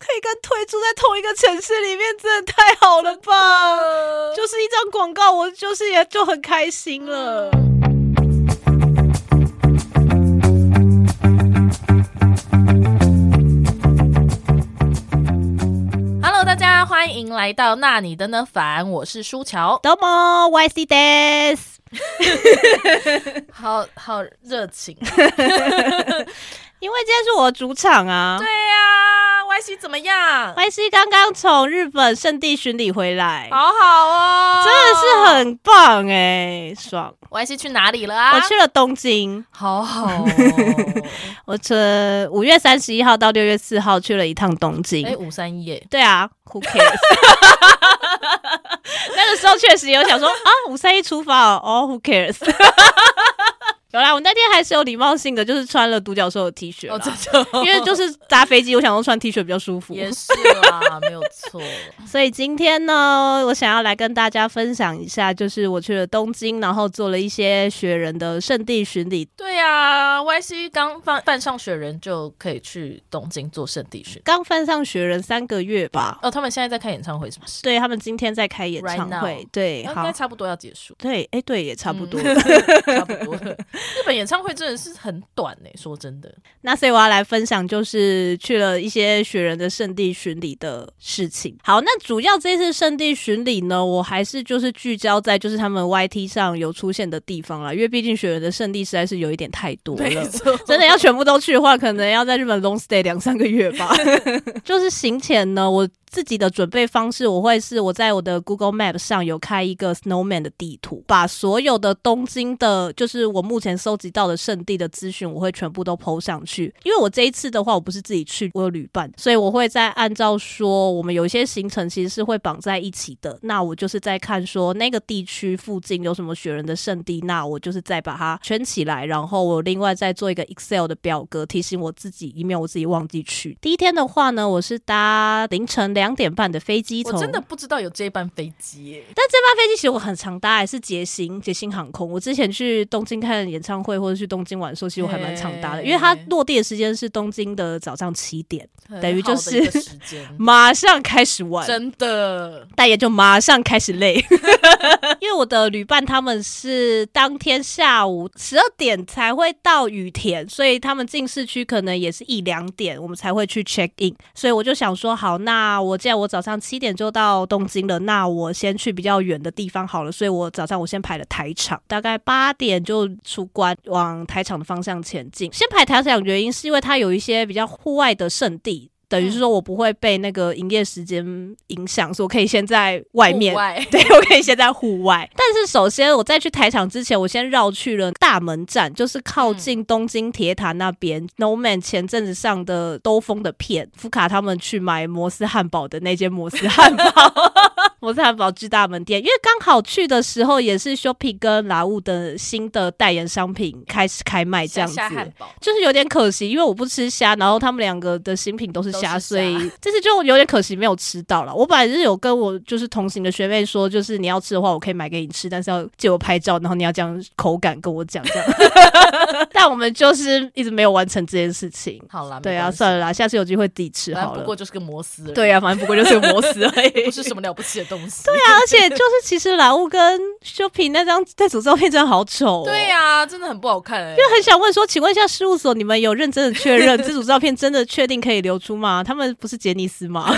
可以跟推住在同一个城市里面，真的太好了吧？就是一张广告，我就是也就很开心了。Hello，大家欢迎来到那你的呢反，我是书樵。どうも，YC です。好好热情，因为今天是我的主场啊。对呀、啊、 ，YC 怎么样？YC 刚刚从日本圣地巡礼回来，好好哦，真的是很棒哎，爽。YC 去哪里了啊？我去了东京，好好、哦。我从五月三十一号到六月四号去了一趟东京。哎，五三一耶。对啊，Who cares？那个时候确实有想说啊，五三一出发哦，哦，Who cares？有啦，我那天还是有礼貌性的，就是穿了独角兽的 T 恤，哦，因为就是搭飞机，我想说穿 T 恤比较舒服。也是啦，没有错。所以今天呢，我想要来跟大家分享一下，就是我去了东京，然后做了一些雪人的圣地巡礼。对啊，YC 刚犯犯上雪人就可以去东京做圣地巡，刚犯上雪人三个月吧？哦，他们现在在开演唱会是不是？对，他们今天在开演唱会，right、对，应该差不多要结束。对，哎，对，也差不多，嗯、差不多。日本演唱会真的是很短呢、欸，说真的。那所以我要来分享，就是去了一些雪人的圣地巡礼的事情。好，那主要这次圣地巡礼呢，我还是就是聚焦在就是他们 YT 上有出现的地方啦，因为毕竟雪人的圣地实在是有一点太多了，真的要全部都去的话，可能要在日本 long stay 两三个月吧。就是行前呢，我。自己的准备方式，我会是我在我的 Google Map 上有开一个 Snowman 的地图，把所有的东京的，就是我目前收集到的圣地的资讯，我会全部都 PO 上去。因为我这一次的话，我不是自己去，我有旅伴，所以我会再按照说，我们有一些行程其实是会绑在一起的。那我就是在看说那个地区附近有什么雪人的圣地，那我就是再把它圈起来，然后我另外再做一个 Excel 的表格提醒我自己，以免我自己忘记去。第一天的话呢，我是搭凌晨两点半的飞机，我真的不知道有这班飞机耶。但这班飞机其实我很常搭，还是捷星捷星航空。我之前去东京看演唱会或者去东京玩的时候，其实我还蛮常搭的，因为它落地的时间是东京的早上七点，等于就是 马上开始玩，真的，但也就马上开始累，因为我的旅伴他们是当天下午十二点才会到羽田，所以他们进市区可能也是一两点，我们才会去 check in。所以我就想说，好，那我我既然我早上七点就到东京了，那我先去比较远的地方好了。所以我早上我先排了台场，大概八点就出关，往台场的方向前进。先排台场原因是因为它有一些比较户外的圣地。等于是说，我不会被那个营业时间影响，所以我可以先在外面，外 对，我可以先在户外。但是首先，我在去台场之前，我先绕去了大门站，就是靠近东京铁塔那边。Snowman 前阵子上的兜风的片，福卡他们去买摩斯汉堡的那间摩斯汉堡。摩斯汉堡巨大门店，因为刚好去的时候也是 Shopping 跟拉物的新的代言商品开始开卖，这样子就是有点可惜，因为我不吃虾，然后他们两个的新品都是虾，所以这次就有点可惜没有吃到了。我本来是有跟我就是同行的学妹说，就是你要吃的话，我可以买给你吃，但是要借我拍照，然后你要这样口感跟我讲这样。但我们就是一直没有完成这件事情。好啦，对啊，算了啦，下次有机会自己吃好了。不过就是个摩斯，对啊，反正不过就是个摩斯而已，不是什么了不起的。对啊，而且就是其实莱物跟 Shopping 那张这组照片真的好丑哦。对啊，真的很不好看哎。就很想问说，请问一下事务所，你们有认真的确认这组照片真的确定可以流出吗？他们不是杰尼斯吗？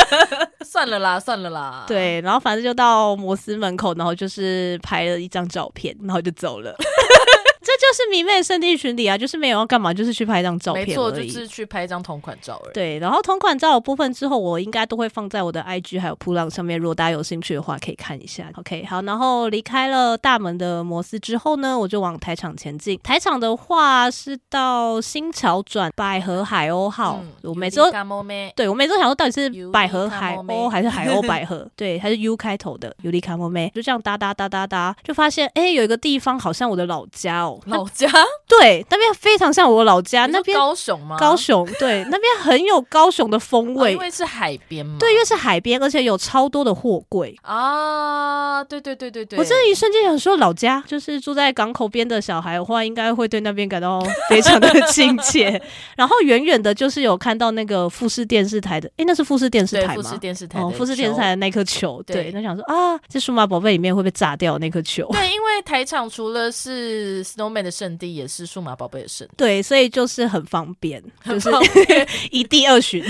算了啦，算了啦。对，然后反正就到摩斯门口，然后就是拍了一张照片，然后就走了。这就是迷妹的圣地巡礼啊，就是没有要干嘛，就是去拍一张照片。没错，就是去拍一张同款照而已。对，然后同款照的部分之后，我应该都会放在我的 IG 还有扑浪上面，如果大家有兴趣的话，可以看一下。OK，好，然后离开了大门的摩斯之后呢，我就往台场前进。台场的话是到新桥转百合海鸥号。嗯、我每次都对我每次都想说，到底是百合海鸥还是海鸥百合？对，还是 U 开头的尤里卡莫妹。就这样哒哒哒哒哒，就发现哎，有一个地方好像我的老家哦。岛老家，对，那边非常像我老家。那边高雄吗？高雄，对，那边很有高雄的风味，哦、因为是海边嘛。对，因为是海边，而且有超多的货柜啊！对对对对对，我这一瞬间想说，老家就是住在港口边的小孩的话，应该会对那边感到非常的亲切。然后远远的，就是有看到那个富士电视台的，诶，那是富士电视台吗？富士电视台哦，富士电视台的那颗球，对，那想说啊，这数码宝贝里面会被炸掉那颗球。对，因为台场除了是 Snowman 的圣地，也是数码宝贝的圣地。对，所以就是很方便，很方便，就 是一地二巡。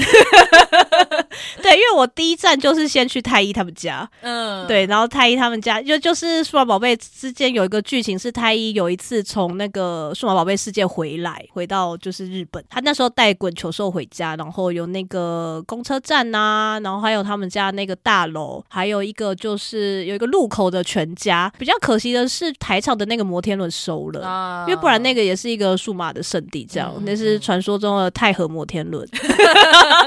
对，因为我第一站就是先去太一他们家，嗯，对，然后太一他们家就就是数码宝贝之间有一个剧情是太一有一次从那个数码宝贝世界回来，回到就是日本，他那时候带滚球兽回家，然后有那个公车站呐、啊，然后还有他们家那个大楼，还有一个就是有一个路口的全家。比较可惜的是台场的那个摩天轮收了，啊、因为不然那个也是一个数码的圣地，这样、嗯、那是传说中的太和摩天轮。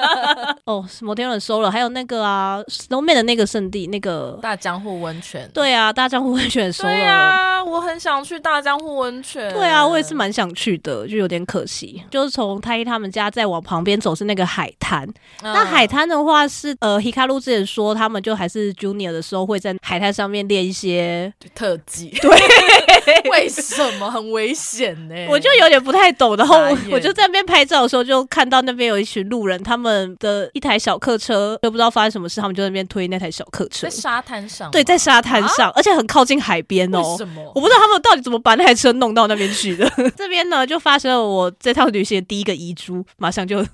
哦，摩天轮收了，还有那个啊，Snowman 的那个圣地，那个大江户温泉。对啊，大江户温泉收了。对啊，我很想去大江户温泉。对啊，我也是蛮想去的，就有点可惜。就是从太一他们家再往旁边走是那个海滩。嗯、那海滩的话是呃，Hikaru 之前说他们就还是 Junior 的时候会在海滩上面练一些特技。对，为什么很危险呢？我就有点不太懂。然后我就在那边拍照的时候，就看到那边有一群路人，他们的。一台小客车，都不知道发生什么事，他们就在那边推那台小客车，在沙滩上。对，在沙滩上，啊、而且很靠近海边哦。为什么？我不知道他们到底怎么把那台车弄到那边去的。这边呢，就发生了我这趟旅行的第一个遗珠，马上就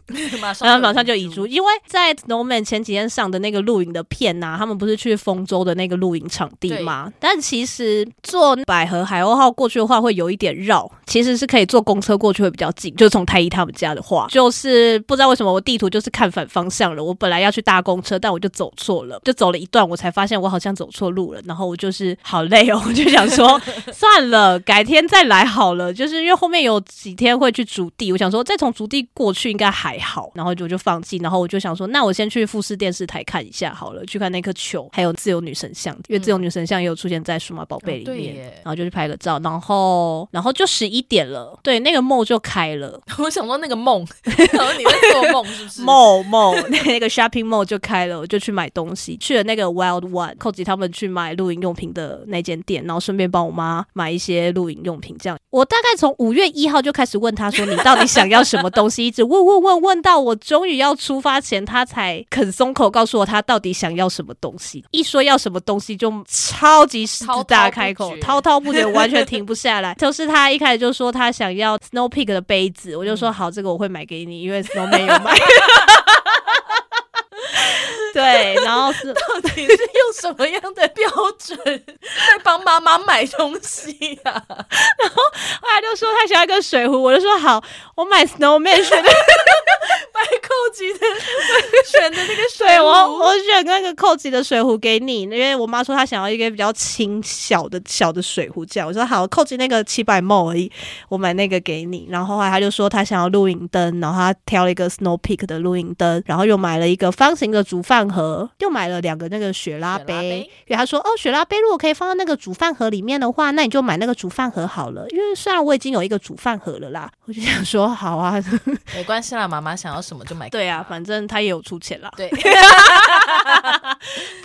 马 上 马上就遗珠，因为在 Snowman 前几天上的那个露营的片呐、啊，他们不是去丰州的那个露营场地吗？但其实坐百合海鸥号过去的话，会有一点绕，其实是可以坐公车过去会比较近。就是从太一他们家的话，就是不知道为什么我地图就是看反方向了，我本来要去搭公车，但我就走错了，就走了一段，我才发现我好像走错路了。然后我就是好累哦，我就想说 算了，改天再来好了。就是因为后面有几天会去竹地，我想说再从竹地过去应该还好，然后就就放弃。然后我就想说，那我先去富士电视台看一下好了，去看那颗球，还有自由女神像，因为自由女神像也有出现在数码宝贝里面。然后就去拍个照，然后然后就十一点了，对，那个 mall 就开了。我想说那个梦，然后你在做梦是不是？mall mall 那个 shopping mall 就开了，我就去买东西，去了那个 Wild One，寇吉他们去买露营用品的那间店，然后顺便帮我妈买一些露营用品。这样，我大概从五月一号就开始问他说：“你到底想要什么东西？”一直问问问问到我终于要出发前，他才肯松口告诉我他到底想要什么东西。一说要什么东西，就超级狮子大开口，滔滔不绝，完全停不下来。就是他一开始就说他想要 Snow Peak 的杯子，我就说好，这个我会买给你，因为 Snow 没有买。对，然后是到底是用什么样的标准在帮妈妈买东西呀？然后后来就说他想要一个水壶，我就说好，我买 Snowman 选的，买寇吉的 选的那个水壶，我我选那个寇吉的水壶给你，因为我妈说她想要一个比较轻小的小的水壶，这样我说好，寇吉那个七百 ml 而已，我买那个给你。然后后来他就说他想要露营灯，然后他挑了一个 Snow Peak 的露营灯，然后又买了一个方形的煮饭。盒又买了两个那个雪拉杯，因为他说哦，雪拉杯如果可以放到那个煮饭盒里面的话，那你就买那个煮饭盒好了。因为虽然我已经有一个煮饭盒了啦，我就想说好啊，没关系啦，妈妈想要什么就买。对啊，反正他也有出钱啦。对，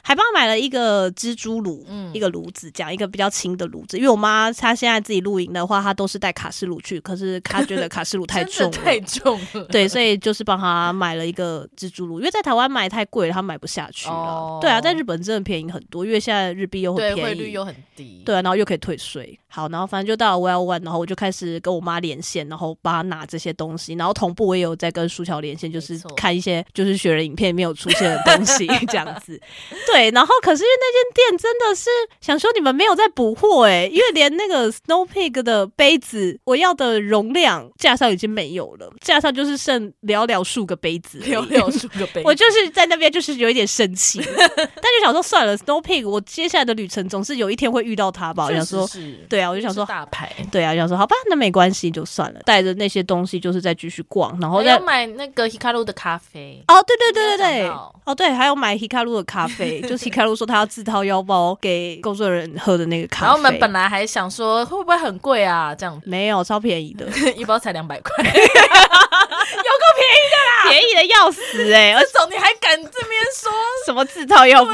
还帮我买了一个蜘蛛炉，嗯，一个炉子，讲一个比较轻的炉子。因为我妈她现在自己露营的话，她都是带卡式炉去，可是她觉得卡式炉太重了，太重了。对，所以就是帮她买了一个蜘蛛炉，因为在台湾买太贵了，她。买不下去了，哦、对啊，在日本真的便宜很多，因为现在日币又很便宜，汇率又很低，对啊，然后又可以退税。好，然后反正就到了 Well One，然后我就开始跟我妈连线，然后帮她拿这些东西，然后同步我也有在跟苏乔连线，就是看一些就是雪人影片没有出现的东西 这样子。对，然后可是因为那间店真的是想说你们没有在补货哎，因为连那个 Snow Peak 的杯子我要的容量架上已经没有了，架上就是剩寥寥数个杯子，寥寥数个杯子，我就是在那边就是有一点生气，但就想说算了，Snow Peak 我接下来的旅程总是有一天会遇到他吧，我想说对啊。我就想说大牌，对啊，就想说好吧，那没关系，就算了。带着那些东西，就是再继续逛，然后再买那个 Hikaru 的咖啡。哦，对对对对对，哦对，还有买 Hikaru 的咖啡，就是 Hikaru 说他要自掏腰包给工作人员喝的那个咖啡。然后我们本来还想说会不会很贵啊？这样没有，超便宜的，一包才两百块，有够便宜的啦，便宜的要死哎、欸！这种你还敢这边说什么自掏腰包？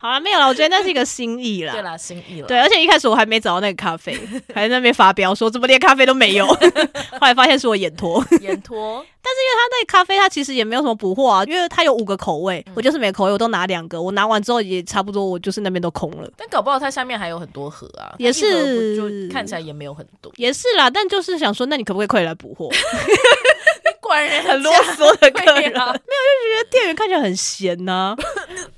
好了，没有了，我觉得那是一个心意啦。对啦，心意了。对，而且一开始我还没找到那个咖啡，还在那边发飙说怎么连咖啡都没有，后来发现是我眼托，眼拖。但是因为它那咖啡，它其实也没有什么补货啊，因为它有五个口味，嗯、我就是每个口味我都拿两个，我拿完之后也差不多，我就是那边都空了。但搞不好它下面还有很多盒啊，也是，就看起来也没有很多，也是啦。但就是想说，那你可不可以快来补货？你管人很啰嗦的客人，啊、没有就觉得店员看起来很闲呐、啊。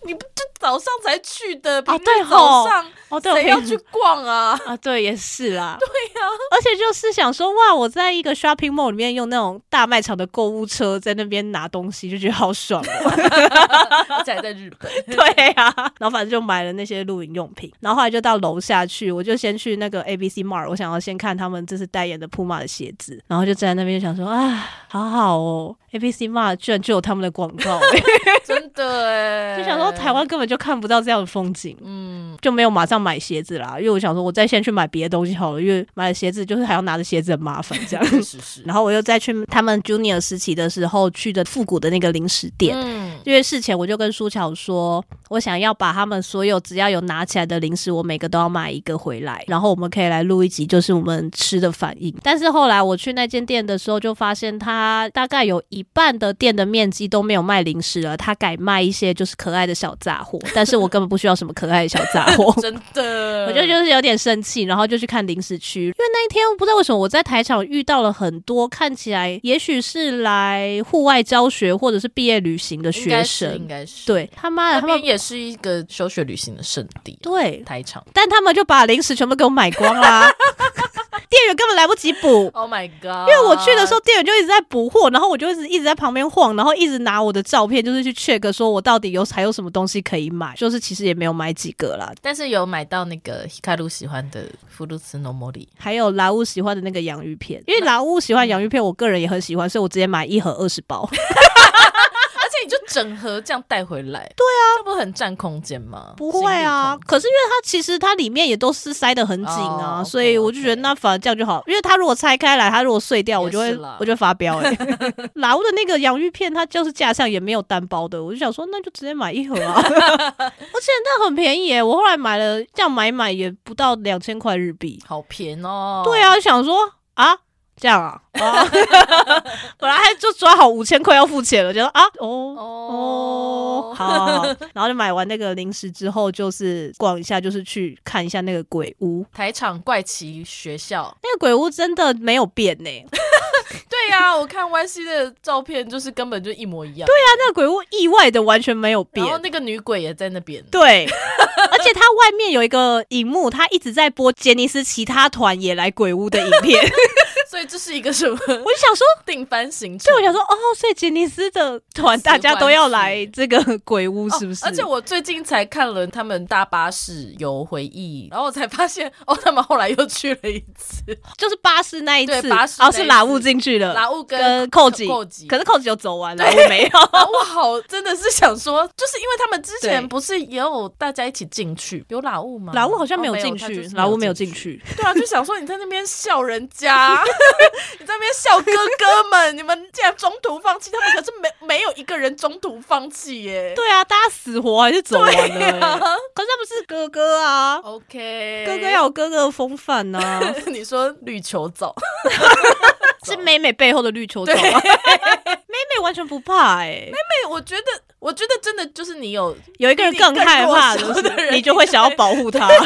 你不就早上才去的啊？对，早上哦，对，谁要去逛啊？啊，对，也是啦。对呀、啊，而且就是想说，哇，我在一个 shopping mall 里面用那种大卖场的购物车在那边拿东西，就觉得好爽哦。而且还在日本，对呀、啊。然后反正就买了那些露营用品，然后后来就到楼下去，我就先去那个 ABC Mart，我想要先看他们这次代言的 Puma 的鞋子，然后就站在那边想说，啊，好好哦，ABC Mart 居然就有他们的广告，真的哎，就想说台湾根本就看不到这样的风景，嗯，就没有马上买鞋子啦，因为我想说我再先去买别的东西好了，因为买了鞋子就是还要拿着鞋子很麻烦这样，是是。然后我又再去他们 Junior 时期的时候去的复古的那个零食店，嗯，因为事前我就跟苏乔说，我想要把他们所有只要有拿起来的零食，我每个都要买一个回来，然后我们可以来录一集，就是我们吃的反应。但是后来我去那间店的时候，就发现他大概有一半的店的面积都没有卖零食了，他改卖一些就是可爱的小杂货。但是我根本不需要什么可爱的小杂货，真的，我就就是有点生气，然后就去看零食区，因为那一天不知道为什么我在台场遇到了很多看起来也许是来户外教学或者是毕业旅行的学生，应该是，是对他妈的，他们也是一个休学旅行的圣地，对台场，但他们就把零食全部给我买光啦。店员根本来不及补，Oh my god！因为我去的时候，店员就一直在补货，然后我就一直一直在旁边晃，然后一直拿我的照片，就是去 check 说我到底有还有什么东西可以买，就是其实也没有买几个啦，但是有买到那个 Hikaru 喜欢的フルーツの森，还有拉乌喜欢的那个洋芋片，因为拉乌喜欢洋芋片，我个人也很喜欢，所以我直接买一盒二十包。 你就整盒这样带回来，对啊，这不是很占空间吗？不会啊，可是因为它其实它里面也都是塞的很紧啊，oh, okay, 所以我就觉得那反而这样就好。因为它如果拆开来，它如果碎掉，我就会我就发飙哎、欸。老的那个洋芋片，它就是架上也没有单包的，我就想说那就直接买一盒啊，而且那很便宜哎、欸，我后来买了这样买买也不到两千块日币，好便宜哦。对啊，想说啊。这样啊，啊 本来还就抓好五千块要付钱了，就说啊，哦哦，好，好，好，然后就买完那个零食之后，就是逛一下，就是去看一下那个鬼屋。台场怪奇学校那个鬼屋真的没有变呢、欸。对呀、啊，我看 Y C 的照片，就是根本就一模一样。对呀、啊，那个鬼屋意外的完全没有变，然后那个女鬼也在那边。对，而且它外面有一个荧幕，它一直在播杰尼斯其他团也来鬼屋的影片。这是一个什么？我就想说定番行程。对，我想说哦，所以杰尼斯的团大家都要来这个鬼屋，是不是、哦？而且我最近才看了他们大巴士有回忆，然后我才发现哦，他们后来又去了一次，就是巴士那一次，对巴士然后是拉物进去了，拉物跟，跟寇吉，寇吉，可是寇吉有走完了，我没有。我好真的是想说，就是因为他们之前不是也有大家一起进去，有拉物吗？拉物好像没有进去，拉乌没有进去。对啊，就想说你在那边笑人家。你在那边笑哥哥们，你们竟然中途放弃，他们可是没没有一个人中途放弃耶。对啊，大家死活还是走完了。啊、可是他们是哥哥啊。OK，哥哥要有哥哥的风范呐、啊。你说绿球藻，是美美背后的绿球球吗？美美 完全不怕哎、欸。美美，我觉得，我觉得真的就是你有有一个人更害怕的，人你就会想要保护他。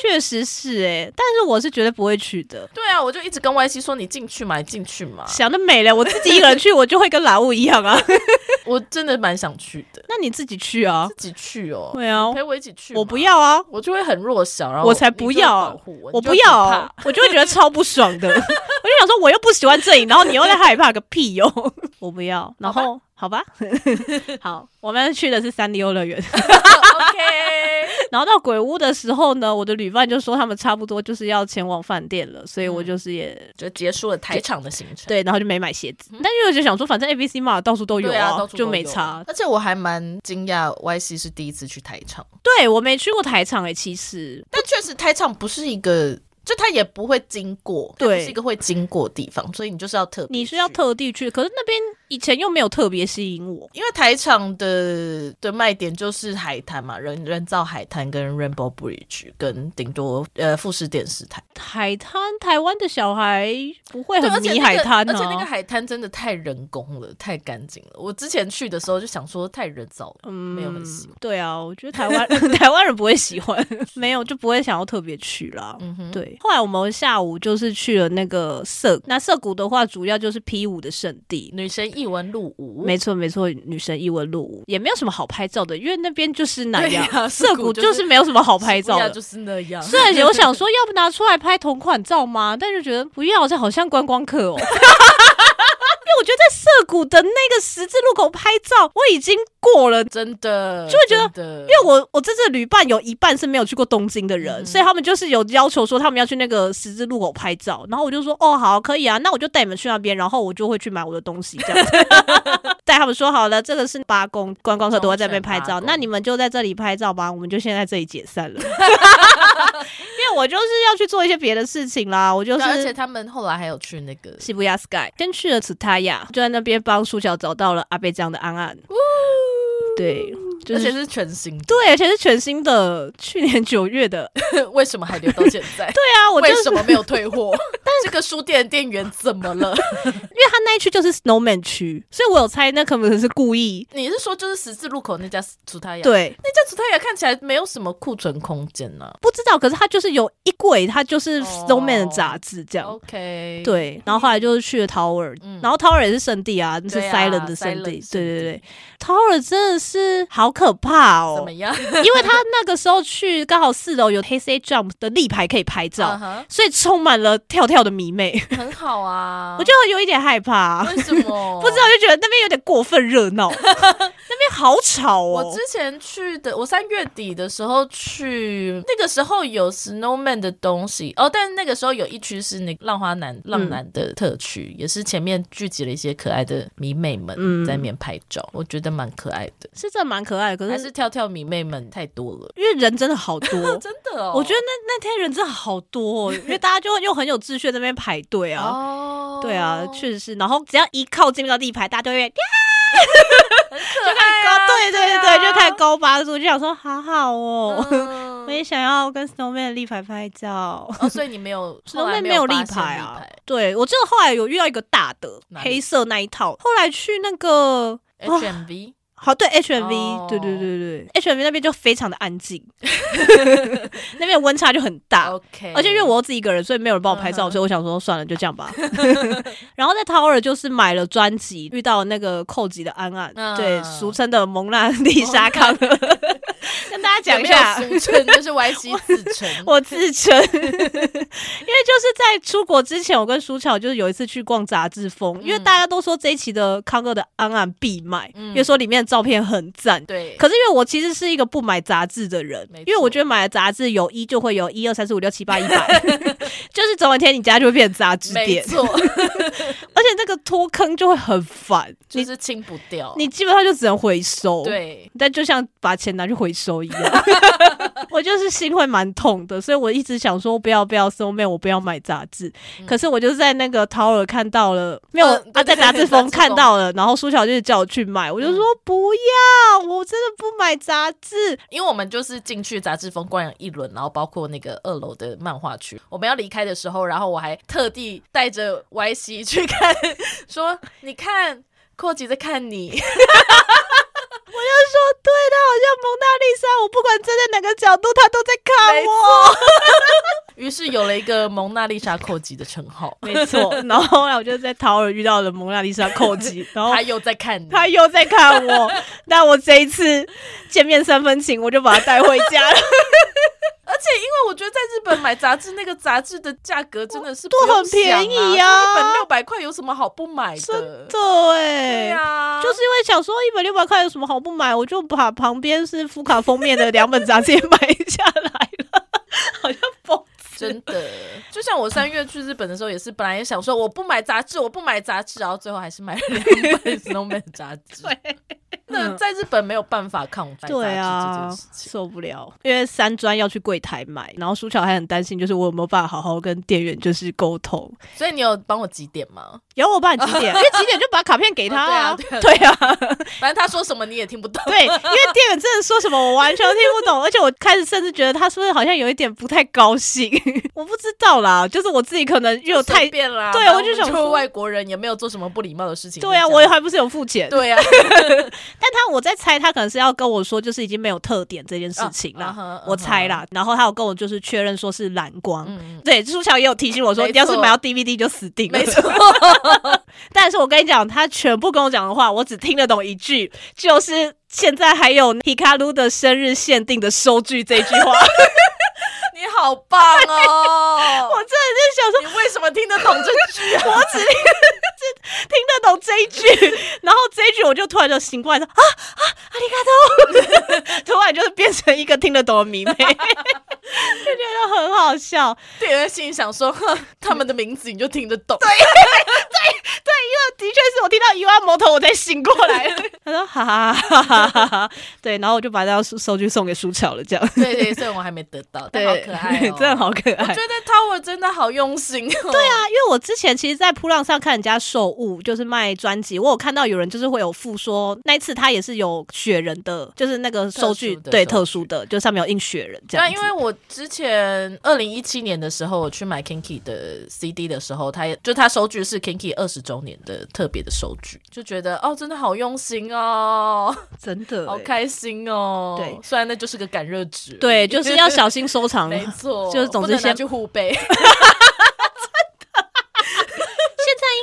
确实是哎、欸，但是我是绝对不会去的。对啊，我就一直跟 Y C 说，你进去嘛，你进去嘛。想得美了，我自己一个人去，我就会跟老物一样啊。我真的蛮想去的。那你自己去啊？自己去哦。对啊，陪我一起去。我不要啊，我就会很弱小，然后我才不要，我，我不要、啊，我就会觉得超不爽的。我就想说，我又不喜欢这里，然后你又在害怕个屁哟、哦！我不要。然后。好吧，好，我们去的是三 D 游乐园。OK，然后到鬼屋的时候呢，我的旅伴就说他们差不多就是要前往饭店了，所以我就是也、嗯、就结束了台场的行程。对，然后就没买鞋子，嗯、但因为我就想说，反正 ABC Mart 到处都有啊，啊就没差。而且我还蛮惊讶，YC 是第一次去台场。对，我没去过台场诶、欸，其实，但确实台场不是一个。就它也不会经过，对，是一个会经过的地方，所以你就是要特，你是要特地去，可是那边。以前又没有特别吸引我，因为台场的的卖点就是海滩嘛，人人造海滩跟 Rainbow Bridge，跟顶多呃富士电视台。海滩，台湾的小孩不会很迷海滩而且那个海滩真的太人工了，太干净了。我之前去的时候就想说太人造了，嗯，没有很喜欢。对啊，我觉得台湾 台湾人不会喜欢，没有就不会想要特别去啦。嗯哼，对。后来我们下午就是去了那个涩，那涩谷的话主要就是 P 五的圣地，女神。异闻录舞，没错没错，女神异闻录舞也没有什么好拍照的，因为那边就是那样，涩谷、啊就是、就是没有什么好拍照的，就是那样。虽然有想说要不拿出来拍同款照吗？但就觉得不要，这好像观光客哦。因为我觉得在涩谷的那个十字路口拍照，我已经过了，真的就会觉得，因为我我这次旅伴有一半是没有去过东京的人，嗯、所以他们就是有要求说他们要去那个十字路口拍照，然后我就说哦好可以啊，那我就带你们去那边，然后我就会去买我的东西这样子，带他们说好了，这个是八公观光客都会在这边拍照，那你们就在这里拍照吧，我们就先在这里解散了，我就是要去做一些别的事情啦，我就是，而且他们后来还有去那个西布亚 Sky，先去了 Tsutaya。就在那边帮苏乔找到了阿贝这样的案案，对。而且是全新的，对，而且是全新的，去年九月的，为什么还留到现在？对啊，我、就是、为什么没有退货？但是这个书店的店员怎么了？因为他那一区就是 Snowman 区，所以我有猜那可能是故意。你是说就是十字路口那家竹太阳？对，那家竹太阳看起来没有什么库存空间呢、啊。不知道，可是他就是有一柜，他就是 Snowman 的杂志这样。Oh, OK，对，然后后来就是去了 Tower，、嗯、然后 Tower 也是圣地啊，那是 Silent 的圣地。对对对，Tower 真的是好可怕哦。怎么样？因为他那个时候去刚好四楼有 Heisei Jump 的立牌可以拍照，uh -huh. 所以充满了跳跳的迷妹。很好啊，我就有一点害怕。为什么？不知道，就觉得那边有点过分热闹，那边好吵哦。我之前去的，我三月底的时候去，那个时候有 Snowman 的东西哦，但是那个时候有一区是那个浪花男浪男的特区，嗯，也是前面聚集了一些可爱的迷妹们在那边拍照，嗯，我觉得蛮可爱的，是这蛮可爱，可是还是跳跳。迷妹们太多了，因为人真的好多，真的哦。我觉得那那天人真的好多，哦，因为大家就又很有秩序在那边排队啊。哦，对啊，确实是。然后只要一靠近那个立牌，大家就会，很可爱啊，就开高，对对对就开始高八度，就想说好好哦，嗯，我也想要跟 Snowman 的立牌拍照。哦，所以你没有 Snowman 没有立牌啊？对，我记得后来有遇到一个大的黑色那一套，后来去那个 HMV。好，对 HMV，、oh. 对对对对，HMV 那边就非常的安静，那边温差就很大。OK，而且因为我又自己一个人，所以没有人帮我拍照，uh -huh. 所以我想说算了，就这样吧。然后在 Tower 就是买了专辑，遇到那个寇吉的安安，uh 对，俗称的蒙娜丽莎康。跟大家讲一下，俗称就是 YC 自称，我自称，因为就是在出国之前，我跟舒巧就是有一次去逛杂志风、嗯，因为大家都说这一期的康哥的安安必买，嗯、因为说里面的照片很赞。对，可是因为我其实是一个不买杂志的人，因为我觉得买了杂志有一就会有一二三四五六七八一百，就是总有一天你家就会变杂志店，没错，而且那个脱坑就会很烦，就是清不掉，你基本上就只能回收。对，但就像把钱拿去回收一样。我就是心会蛮痛的，所以我一直想说不要不要收妹，我不要买杂志、嗯。可是我就是在那个淘尔看到了，没有啊，啊，在杂志风看到了，然后苏乔就是叫我去买，我就说不不要，我真的不买杂志，因为我们就是进去杂志风逛了一轮，然后包括那个二楼的漫画区，我们要离开的时候，然后我还特地带着 YC 去看，说你看，寇吉在看你。我就说，对，他好像蒙娜丽莎，我不管站在哪个角度，他都在看我。于是有了一个蒙娜丽莎寇吉的称号，没错。然后后来我就在桃儿遇到了蒙娜丽莎寇吉，然后他又在看你，他又在看我。那我这一次见面三分情，我就把他带回家了。而且因为我觉得在日本买杂志，那个杂志的价格真的是、啊、都很便宜呀、啊，一本六百块有什么好不买的？真的哎、欸，对啊，就是因为想说一本六百块有什么好不买，我就把旁边是福卡封面的两本杂志也买下来了，好像疯。真的，就像我三月去日本的时候，也是本来也想说我不买杂志，我不买杂志，然后最后还是买了两本 Snowman 杂志。对，那在日本没有办法抗败杂志这件事情，受不了。因为三专要去柜台买，然后舒乔还很担心，就是我有没有办法好好跟店员就是沟通。所以你有帮我几点吗？有，我帮你几点，因为几点就把卡片给他啊。对啊，对啊，反正他说什么你也听不懂。对，因为店员真的说什么我完全听不懂，而且我开始甚至觉得他是不是好像有一点不太高兴。我不知道啦，就是我自己可能又太变啦。对，我就想说外国人也没有做什么不礼貌的事情。对啊，我也还不是有付钱。对啊，但他我在猜，他可能是要跟我说，就是已经没有特点这件事情了。Uh, uh uh. 我猜啦，然后他有跟我就是确认说是蓝光。嗯、对，朱乔也有提醒我说，你要是买到 DVD 就死定了。没错错。但是我跟你讲，他全部跟我讲的话，我只听得懂一句，就是现在还有 Hikaru 的生日限定的收据这句话。你好棒哦！我真的是想说，你为什么听得懂这句啊？我只听听得懂这一句，然后这一句我就突然就醒过来说啊啊，阿里嘎多！突然就是变成一个听得懂的迷妹，就觉得很好笑。店员心里想说，哼，他们的名字你就听得懂？对对对，因为的确是我听到一万摩头，我才醒过来。他说哈哈哈哈哈哈，对，然后我就把这张收收据送给舒巧了，这样。对对，虽然我还没得到，对。可爱、哦，真的好可爱。我觉得 Tower 真的好用心哦。对啊，因为我之前其实，在铺浪上看人家售物，就是卖专辑，我有看到有人就是会有附说，那一次他也是有雪人的，就是那个收据，对，特殊的，就上面有印雪人这样。对，因为我之前二零一七年的时候，我去买 Kinky 的 CD 的时候，他也就他收据是 Kinky 二十周年的特别的收据，就觉得哦，真的好用心哦，真的好开心哦。对，虽然那就是个感热纸，对，就是要小心收藏。没错，就是总之先去护贝。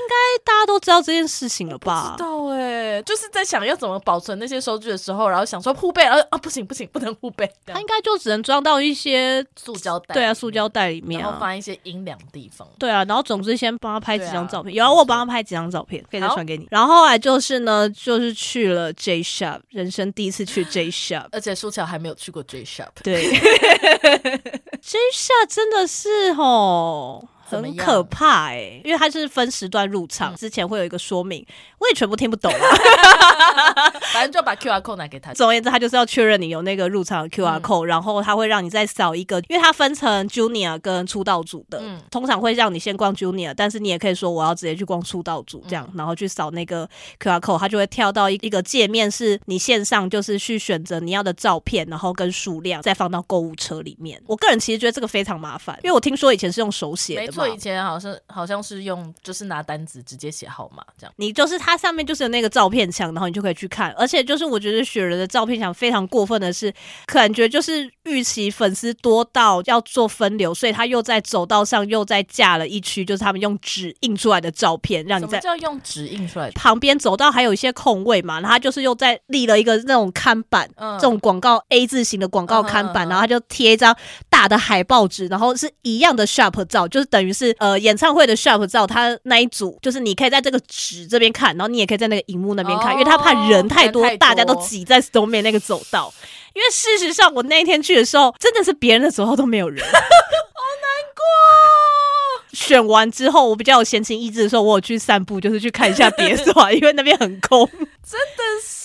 应该大家都知道这件事情了吧？不知道哎、欸，就是在想要怎么保存那些收据的时候，然后想说护背，然后啊不行不行，不能护背，他应该就只能装到一些塑胶袋，对啊，塑胶袋里面、啊，然后放一些阴凉地方，对啊，然后总之先帮他拍几张照片，啊、有啊，我帮他拍几张照片，可以再传给你。然后后来就是呢，就是去了 J Shop，人生第一次去 J Shop，而且书樵还没有去过 J Shop，对，J Shop 真的是哦。很可怕哎、欸，因为它是分时段入场，嗯、之前会有一个说明，我也全部听不懂啊。反正就把 QR code 拿给他。总而言之，他就是要确认你有那个入场的 QR code，、嗯、然后他会让你再扫一个，因为它分成 Junior 跟出道组的，嗯、通常会让你先逛 Junior，但是你也可以说我要直接去逛出道组这样，嗯、然后去扫那个 QR code，它就会跳到一一个界面，是你线上就是去选择你要的照片，然后跟数量再放到购物车里面。我个人其实觉得这个非常麻烦，因为我听说以前是用手写的。所以以前好像好像是用，就是拿单子直接写号码这样。你就是它上面就是有那个照片墙，然后你就可以去看。而且就是我觉得雪人的照片墙非常过分的是，感觉就是预期粉丝多到要做分流，所以他又在走道上又在架了一区，就是他们用纸印出来的照片，让你在什么叫用纸印出来的？旁边走道还有一些空位嘛，然后他就是又在立了一个那种看板，嗯、这种广告 A 字形的广告看板，嗯、然后他就贴一张大的海报纸，然后是一样的 sharp 照，就是等于是。呃，演唱会的 shop 照，他那一组就是你可以在这个纸这边看，然后你也可以在那个荧幕那边看，哦、因为他怕人太多，太多大家都挤在 Snowman 那个走道。因为事实上，我那一天去的时候，真的是别人的走道都没有人，好难过。选完之后，我比较有闲情逸致的时候，我有去散步，就是去看一下别墅，因为那边很空，真的是。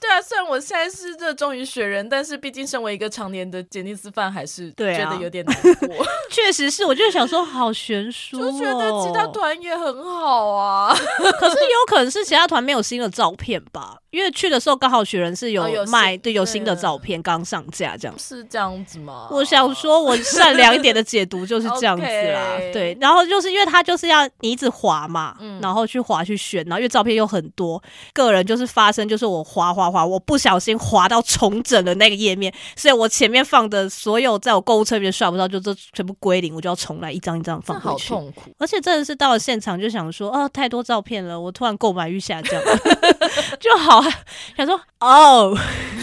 对啊，虽然我现在是热衷于雪人，但是毕竟身为一个常年的杰尼斯 fan，还是觉得有点难过。啊、确实是，我就想说，好悬殊、哦，就觉得其他团也很好啊。可是有可能是其他团没有新的照片吧？因为去的时候刚好雪人是有卖，哦、对，有新的照片刚上架，这样是这样子吗？我想说，我善良一点的解读就是 这样子啦。对，然后就是因为他就是要你一直滑嘛，嗯、然后去滑去选，然后因为照片又很多，个人就是发生就是我滑滑滑，我不小心滑到重整的那个页面，所以我前面放的所有在我购物车里面刷不到，就这全部归零，我就要重来一张一张放回去。好痛苦，而且真的是到了现场就想说，哦，太多照片了，我突然购买欲下降，就好。想说哦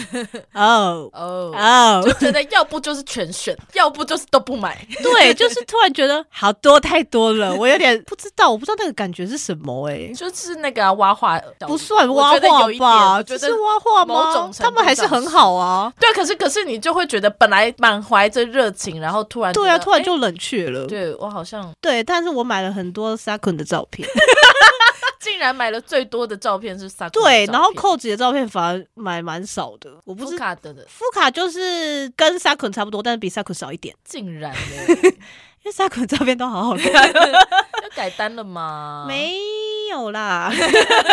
哦哦哦，就觉得要不就是全选，要不就是都不买。对，就是突然觉得好多太多了，我有点不知道，我不知道那个感觉是什么哎、欸，就是那个、啊、挖画，不算挖画吧？只是挖画吗？他们还是很好啊。对，可是可是你就会觉得本来满怀着热情，然后突然对啊，突然就冷却了。对我好像对，但是我买了很多 Sakun 的照片。竟然买了最多的照片是 Sakun，对，然后扣子的照片反而买蛮少的。我不是福卡的的，福卡就是跟 Sakun 差不多，但是比 Sakun 少一点。竟然，因为 Sakun 照片都好好看。要改单了吗？没有啦。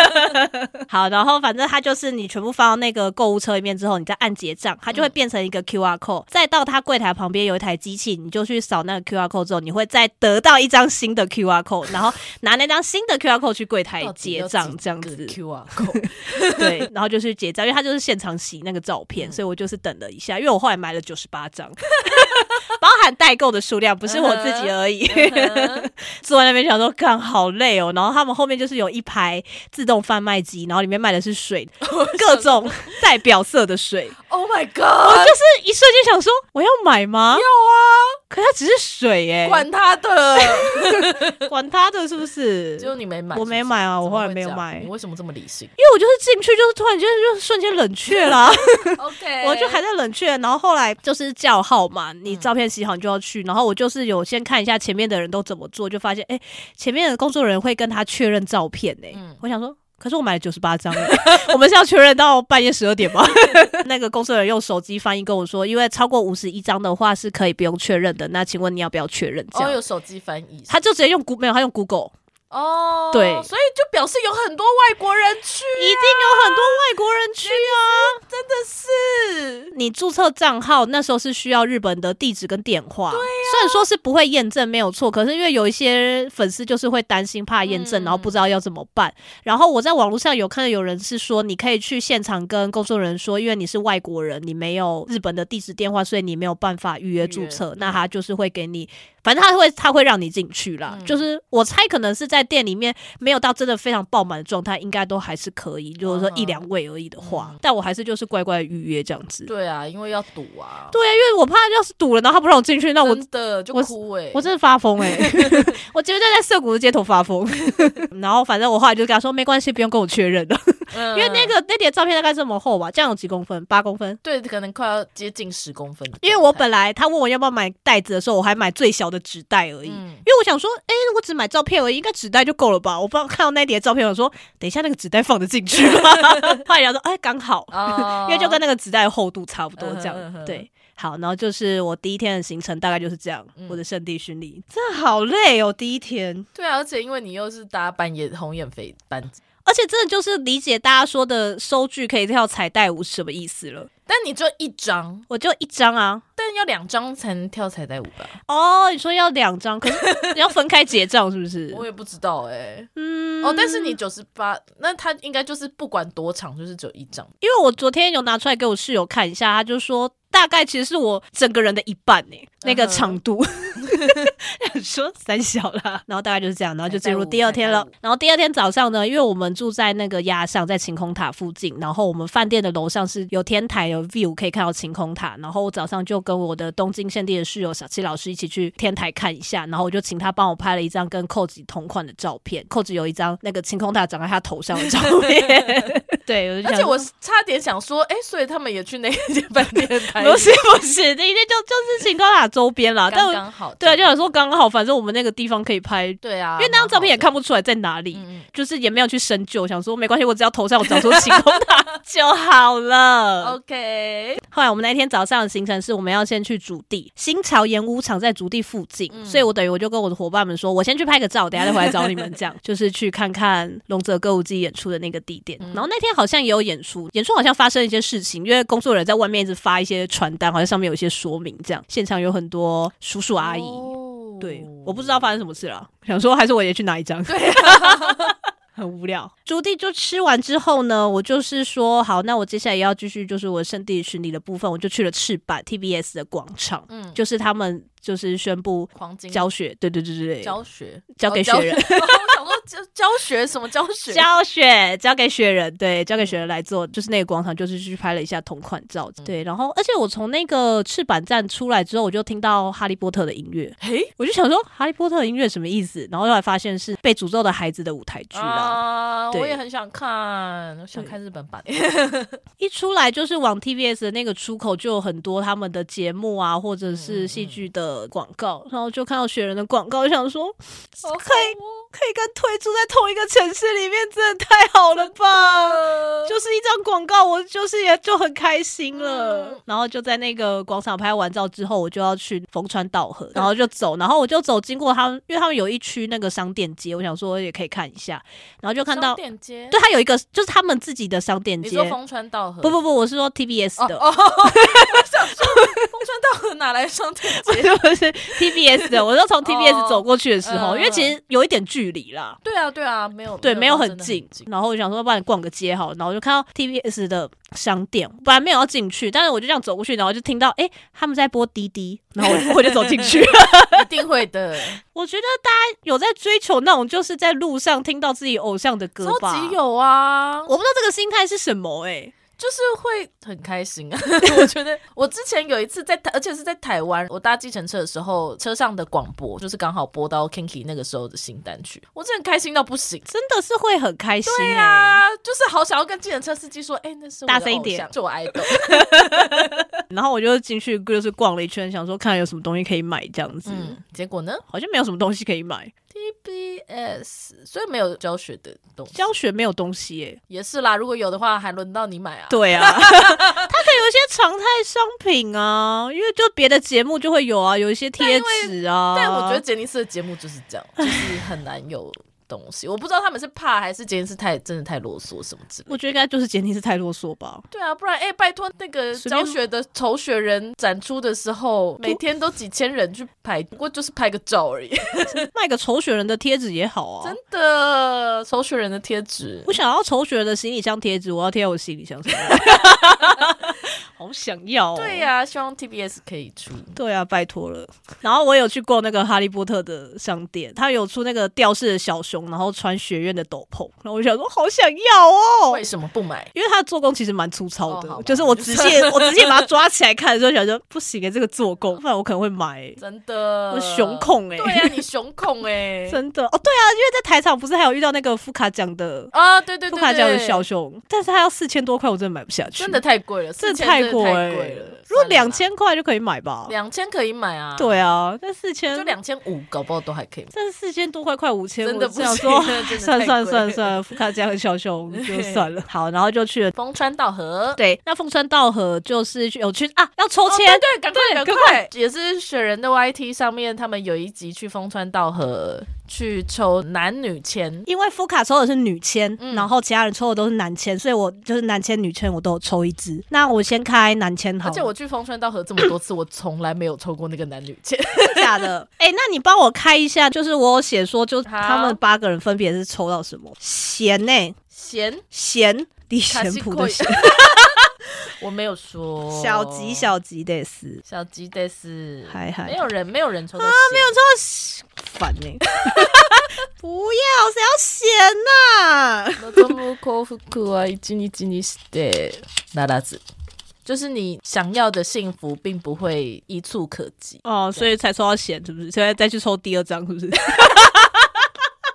好，然后反正它就是你全部放到那个购物车里面之后，你再按结账，它就会变成一个 QR code。嗯、再到它柜台旁边有一台机器，你就去扫那个 QR code 之后，你会再得到一张新的 QR code，然后拿那张新的 QR code 去柜台结账，这样子。QR code 对，然后就去结账，因为它就是现场洗那个照片，嗯、所以我就是等了一下，因为我后来买了九十八张，包含代购的数量，不是我自己而已。坐在那边想说，干好累哦。然后他们后面就是有一排自动贩卖机，然后里面卖的是水，各种代表色的水。Oh my god！我就是一瞬间想说，我要买吗？要啊！可它只是水哎、欸，管他的，管他的是不是？只有你没买是是，我没买啊，我后来没有买。你为什么这么理性？因为我就是进去，就是突然间就瞬间冷却了。OK，我就还在冷却，然后后来就是叫号嘛，你照片洗好你就要去，然后我就是有先看一下前面的人都怎么做，就发现哎、欸，前面的工作人员会跟他确认照片呢、欸。嗯，我想说。可是我买了九十八张，我们是要确认到半夜十二点吗？那个工作人员用手机翻译跟我说，因为超过五十一张的话是可以不用确认的。那请问你要不要确认？哦、有手机翻译，他就直接用 Google，没有他用 Google。哦，对，所以就表示有很多外国人去、啊，一定有很多外国人去啊！真的是，你注册账号那时候是需要日本的地址跟电话，对。虽然说是不会验证，没有错，可是因为有一些粉丝就是会担心怕验证，然后不知道要怎么办。嗯、然后我在网络上有看到有人是说，你可以去现场跟工作人员说，因为你是外国人，你没有日本的地址电话，所以你没有办法预约注册，那他就是会给你。反正他会，他会让你进去啦。嗯、就是我猜，可能是在店里面没有到真的非常爆满的状态，应该都还是可以。如果说一两位而已的话，嗯、但我还是就是乖乖预约这样子。对啊，因为要赌啊。对啊，因为我怕要是赌了，然后他不让我进去，那我真的就哭哎、欸，我真的发疯哎、欸，我绝对在涩谷的街头发疯。然后反正我后来就跟他说，没关系，不用跟我确认的，嗯、因为那个那叠照片大概这么厚吧，这样有几公分？八公分？对，可能快要接近十公分。因为我本来他问我要不要买袋子的时候，我还买最小的纸袋而已。嗯、因为我想说，哎、欸，我只买照片而已，应该纸袋就够了吧？我不知道看到那叠照片，我说等一下那个纸袋放得进去吗？后来想说，哎、欸，刚好，哦、因为就跟那个纸袋的厚度差不多，这样、嗯、哼对。好，然后就是我第一天的行程大概就是这样，嗯、我的圣地巡礼真的好累哦，第一天。对啊，而且因为你又是搭半夜红眼飞班，而且真的就是理解大家说的收据可以跳彩带舞是什么意思了。但你就一张，我就一张啊，但要两张才能跳彩带舞吧？哦，你说要两张，可是你 要分开结账是不是？我也不知道哎、欸，嗯，哦，但是你九十八，那他应该就是不管多长，就是只有一张。因为我昨天有拿出来给我室友看一下，他就说。大概其实是我整个人的一半呢、欸，那个长度，说三小啦，然后大概就是这样，然后就进入第二天了。然后第二天早上呢，因为我们住在那个压上，在晴空塔附近，然后我们饭店的楼上是有天台有 view 可以看到晴空塔，然后我早上就跟我的东京限定的室友小七老师一起去天台看一下，然后我就请他帮我拍了一张跟寇子同款的照片，寇子有一张那个晴空塔长在他头上的照片，对，而且我差点想说，哎、欸，所以他们也去那间饭店拍。不是不是，那一天就 就是晴空塔周边啦，但刚好。对啊，就想说刚刚好，反正我们那个地方可以拍。对啊，因为那张照片也看不出来在哪里，嗯、就是也没有去深究，想说没关系，我只要头上我找出晴空塔就好了。OK。后来我们那天早上的行程是我们要先去竹地新潮演武场在竹地附近，嗯、所以我等于我就跟我的伙伴们说，我先去拍个照，等下再回来找你们，这样 就是去看看龙泽歌舞伎演出的那个地点。嗯、然后那天好像也有演出，演出好像发生一些事情，因为工作人员在外面一直发一些传单。好像上面有一些说明，这样现场有很多叔叔阿姨。哦、对，我不知道发生什么事了，想说还是我也去拿一张。对、啊，很无聊。筑地就吃完之后呢，我就是说好，那我接下来也要继续，就是我圣地巡礼的部分，我就去了赤坂 TBS 的广场，嗯，就是他们就是宣布黄金教学，对对对对对，教学交给雪人。哦教教教学什么教学？教学交给雪人，对，交给雪人来做，就是那个广场，就是去拍了一下同款照，嗯、对。然后，而且我从那个赤坂站出来之后，我就听到哈利波特的音乐，嘿，我就想说哈利波特的音乐什么意思？然后后来发现是被诅咒的孩子的舞台剧啊，我也很想看，我想看日本版。一出来就是往 TBS 的那个出口，就有很多他们的节目啊，或者是戏剧的广告，然后就看到雪人的广告，就想说，可以可以跟推出在同一个城市里面，真的太好了吧！就是一张广告，我就是也就很开心了。然后就在那个广场拍完照之后，我就要去逢川道河，然后就走，然后我就走经过他们，因为他们有一区那个商店街，我想说也可以看一下，然后就看到商店街，对，他有一一个就是他们自己的商店街，你说丰川道河？不不不，我是说 TBS 的。哦，哦我想说风川道河哪来商店街？不是 TBS 的，我就从 TBS 走过去的时候，哦、因为其实有一点距离啦。对啊对啊，没有对，没有很近。然后我想说帮你逛个街好，然后我就看到 TBS 的商店，本来没有要进去，但是我就这样走过去，然后就听到哎、欸、他们在播滴滴，然后我 就走进去。一定会的。我觉得大家有在追求那种就是在路上听到自己偶像的歌吧？超级有啊！我不知道这个心态是什么哎、欸。就是会很开心啊！我觉得我之前有一次在台，而且是在台湾，我搭计程车的时候，车上的广播就是刚好播到 Kinky 那个时候的新单曲，我真的开心到不行，真的是会很开心、欸。对啊，就是好想要跟计程车司机说，哎、欸，那是我大声一点，是我爱豆。然后我就进去就是逛了一圈，想说看有什么东西可以买这样子。嗯，结果呢，好像没有什么东西可以买。TBS，所以没有教学的东西，教学没有东西耶，也是啦。如果有的话，还轮到你买啊？对啊，它可以有一些常态商品啊，因为就别的节目就会有啊，有一些贴纸啊。但我觉得杰尼斯的节目就是这样，就是很难有。东西我不知道他们是怕还是杰尼斯太真的太啰嗦什么之类的。我觉得应该就是杰尼斯太啰嗦吧。对啊，不然哎、欸，拜托那个教学的丑学人展出的时候，每天都几千人去拍，不过就是拍个照而已。卖个丑学人的贴纸也好啊，真的丑学人的贴纸。我想要丑学人的行李箱贴纸，我要贴在我行李箱上。好想要、哦。对呀、啊，希望 TBS 可以出。对啊，拜托了。然后我有去过那个哈利波特的商店，他有出那个吊饰的小熊。然后穿学院的斗篷，然后我就想说好想要哦，为什么不买？因为它的做工其实蛮粗糙的，哦、就是我直接我直接把它抓起来看的时候，想说不行哎，这个做工，不然我可能会买。真的，我熊控哎，对呀、啊，你熊控哎，真的哦，对啊，因为在台场不是还有遇到那个副卡奖的啊，对对对，副卡奖的小熊，但是他要四千多块，我真的买不下去，真的太贵了，真的太贵了。如果两千块就可以买吧，两千可以买啊，对啊，但四千就两千五，搞不好都还可以。但是四千多块快五千，真的不想说。算算算算，福卡加和小熊就算了。好，然后就去了风川道河。对，那风川道河就是有去啊，要抽签，哦，对，赶快赶快，也是雪人的 YT 上面，他们有一集去风川稻荷。去抽男女签，因为福卡抽的是女签，嗯、然后其他人抽的都是男签，所以我就是男签、女签我都有抽一支。那我先开男签好。而且我去风川道河这么多次，我从来没有抽过那个男女签，假的？哎、欸，那你帮我开一下，就是我有写说，就他们八个人分别是抽到什么？贤呢？贤贤李贤普的贤。我没有说。小吉小吉得死。小吉得死，还还没有人没有人抽到啊，没有抽到烦 呢，不要谁要闲呐？就是你想要的幸福并不会一触可及哦，所以才抽到闲，是不是？现在再去抽第二张，是不是？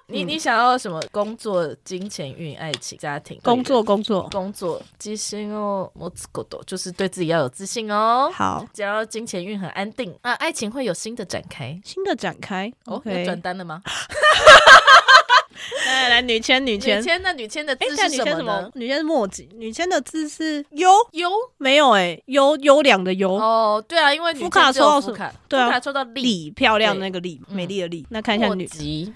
你你想要什么？工作、金钱运、爱情、家庭？工作，工作，工作。自信哦，我自够多，就是对自己要有自信哦。好，只要金钱运很安定，啊，爱情会有新的展开，新的展开。OK，要转单了吗？来 来来，女签女签，女签那女签的字是什么呢？女签是墨迹，女签的字是优优，没有哎，优优良的优。哦，对啊，因为福卡抽到福卡？对啊，抽到丽，漂亮的那个丽，美丽的丽。那看一下女籍。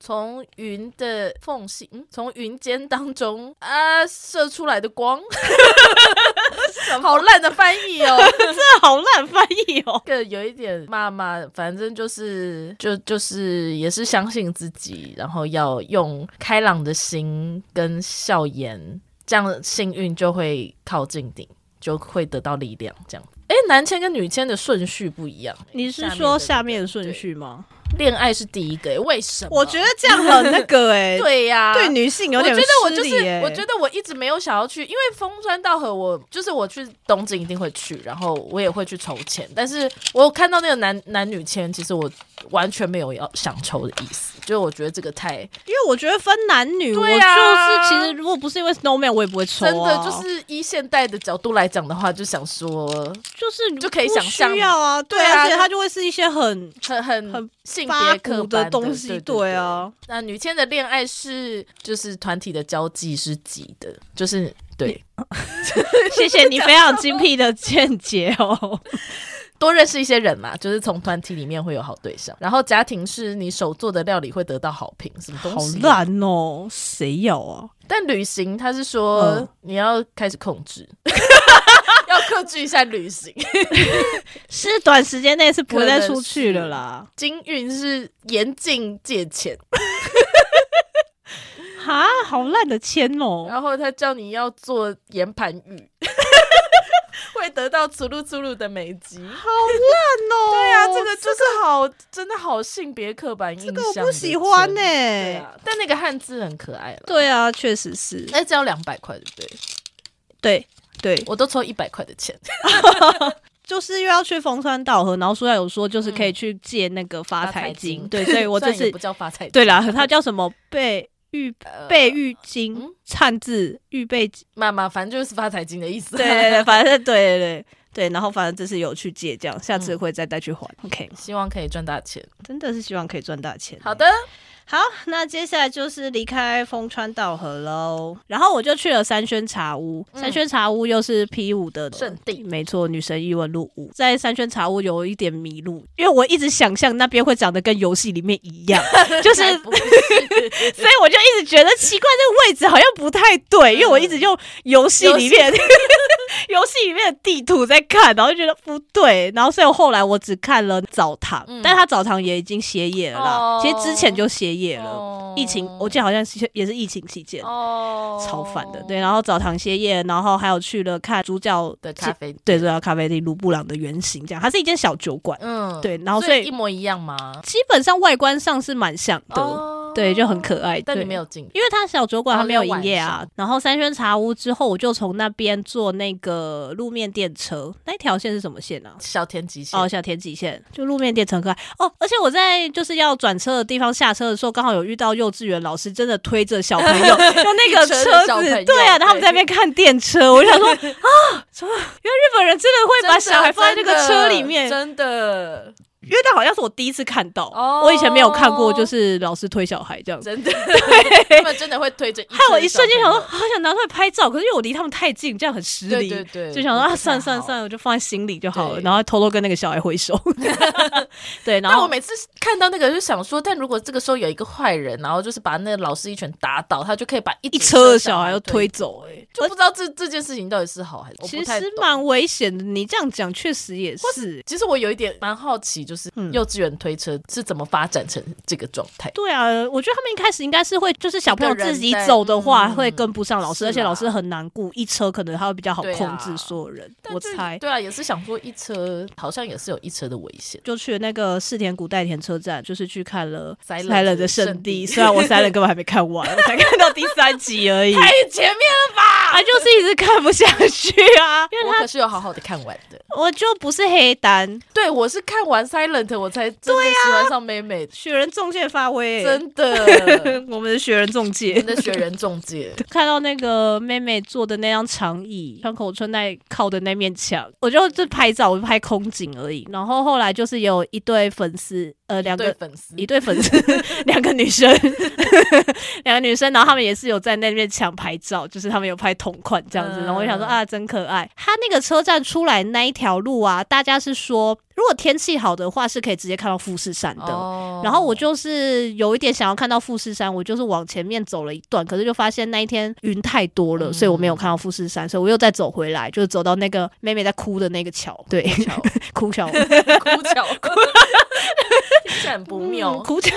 从云的缝隙，嗯，从云间当中啊射出来的光。好烂的翻译哦，真的好烂翻译哦。这个有一点妈妈，反正就是就就是也是相信自己，然后要用开朗的心跟笑颜，这样幸运就会靠近你。就会得到力量。这样，哎，男签跟女签的顺序不一样。你是说下面的顺序吗？恋爱是第一个，为什么？我觉得这样很那个哎，对呀，对女性有点。我觉得我就是，我觉得我一直没有想要去，因为风川道和，我就是我去东京一定会去，然后我也会去筹钱，但是我看到那个男男女签，其实我完全没有要想抽的意思，就是我觉得这个太，因为我觉得分男女，对啊，就是其实如果不是因为 snowman，我也不会抽。真的就是以现代的角度来讲的话，就想说，就是就可以想象要啊，对啊，而且它就会是一些很很很很性别刻板的东西，对啊。那女签的恋爱是就是团体的交际是急的，就是对。谢谢你非常精辟的见解哦。多认识一些人嘛，就是从团体里面会有好对象。然后家庭是你手做的料理会得到好评，什么东西？好烂哦，谁要啊？但旅行他是说你要开始控制，克制一下旅行，是短时间内是不会再出去了啦。金运是严禁借钱，哈，好烂的签哦。然后他叫你要做岩盘浴。会得到粗鲁粗鲁的美籍，好烂哦！对啊，这个就是好，真的好性别刻板印象，这个我不喜欢呢、欸。啊，但那个汉字很可爱了。对啊，确实是。那，只要两百块，对不对？对对，我都抽一百块的钱，就是又要去逢川稻荷，然后书上有说，就是可以去借那个发财金。对，所以我 这次不叫发财金。对啦，它叫什么备。预备预金，汉字预备金，妈妈，反正就是发财金的意思。对对对，反正 对对对对，然后反正这次有去借，这样下次会再带去还。OK，希望可以赚大钱，真的是希望可以赚大钱。好的。好，那接下来就是离开风川道河喽，然后我就去了三轩茶屋。嗯、三轩茶屋又是 P 五的圣地，没错，女神异闻录五。在三轩茶屋有一点迷路，因为我一直想象那边会长得跟游戏里面一样，就是，是 所以我就一直觉得奇怪，这个位置好像不太对，因为我一直用游戏里面 游戏里面的地图在看，然后就觉得不对，然后所以后来我只看了澡堂，嗯、但他澡堂也已经歇业了啦，哦、其实之前就歇业。业了，oh, 疫情我记得好像是也是疫情期间，oh, 超烦的。对，然后澡堂歇业，然后还有去了看主角的咖啡，对，主角咖啡厅卢布朗的原型，这样，它是一间小酒馆，嗯，对，然后所以，一模一样吗？基本上外观上是蛮像的。Oh. 对，就很可爱。但你没有进，因为他小酒馆他没有营业啊。然后三轩茶屋之后，我就从那边坐那个路面电车。那条线是什么线啊？小田急线。哦，小田急线，就路面电车很可爱哦。而且我在就是要转车的地方下车的时候，刚好有遇到幼稚园老师，真的推着小朋友 用那个车子，对啊，他们在那边看电车。我就想说 啊，什么？原来日本人真的会把小孩放在那个车里面，真的。因为那好像是我第一次看到，oh, 我以前没有看过，就是老师推小孩这样。子，真的，对，他们真的会推着。害我一瞬间想说，好想拿出来拍照，可是因为我离他们太近，这样很失礼，对对对，就想说啊，算算算，我就放在心里就好了，然后偷偷跟那个小孩挥手。对，然后我每次看到那个就想说，但如果这个时候有一个坏人，然后就是把那个老师一拳打倒，他就可以把一车的小孩都推走，哎，就不知道这这件事情到底是好还是其实蛮危险的。你这样讲确实也是，其实我有一点蛮好奇，就是幼稚园。推车是怎么发展成这个状态？对啊，我觉得他们一开始应该是会，就是小朋友自己走的话会跟不上老师，而且老师很难顾，一车可能他会比较好控制所有人。我猜，对啊，也是想说一车好像也是有一车的危险，就去那个世田谷代田车站，就是去看了《Silent 的圣地》，虽然我《Silent》根本还没看完，我才看到第三集而已，太前面了吧？啊，就是一直看不下去啊，因为他可是有好好的看完的，我就不是黑单，对我是看完《Silent》我才真的喜欢上妹妹，雪人仲介发挥，真的，我们的雪人仲介，我们的雪人仲介，看到那个妹妹坐的那张长椅，川口春奈靠的那面墙，我就就拍照，我就拍空景而已。然后后来就是有一对粉丝，呃，两个粉丝，一对粉丝，两个女生，两个女生，然后他们也是有在那面墙拍照，就是他们有拍。同款这样子，然后我就想说啊，真可爱。他那个车站出来那一条路啊，大家是说如果天气好的话，是可以直接看到富士山的。哦、然后我就是有一点想要看到富士山，我就是往前面走了一段，可是就发现那一天云太多了，嗯、所以我没有看到富士山，所以我又再走回来，就是走到那个妹妹在哭的那个桥，对，哭桥，哭桥，听起来很不妙，哭桥，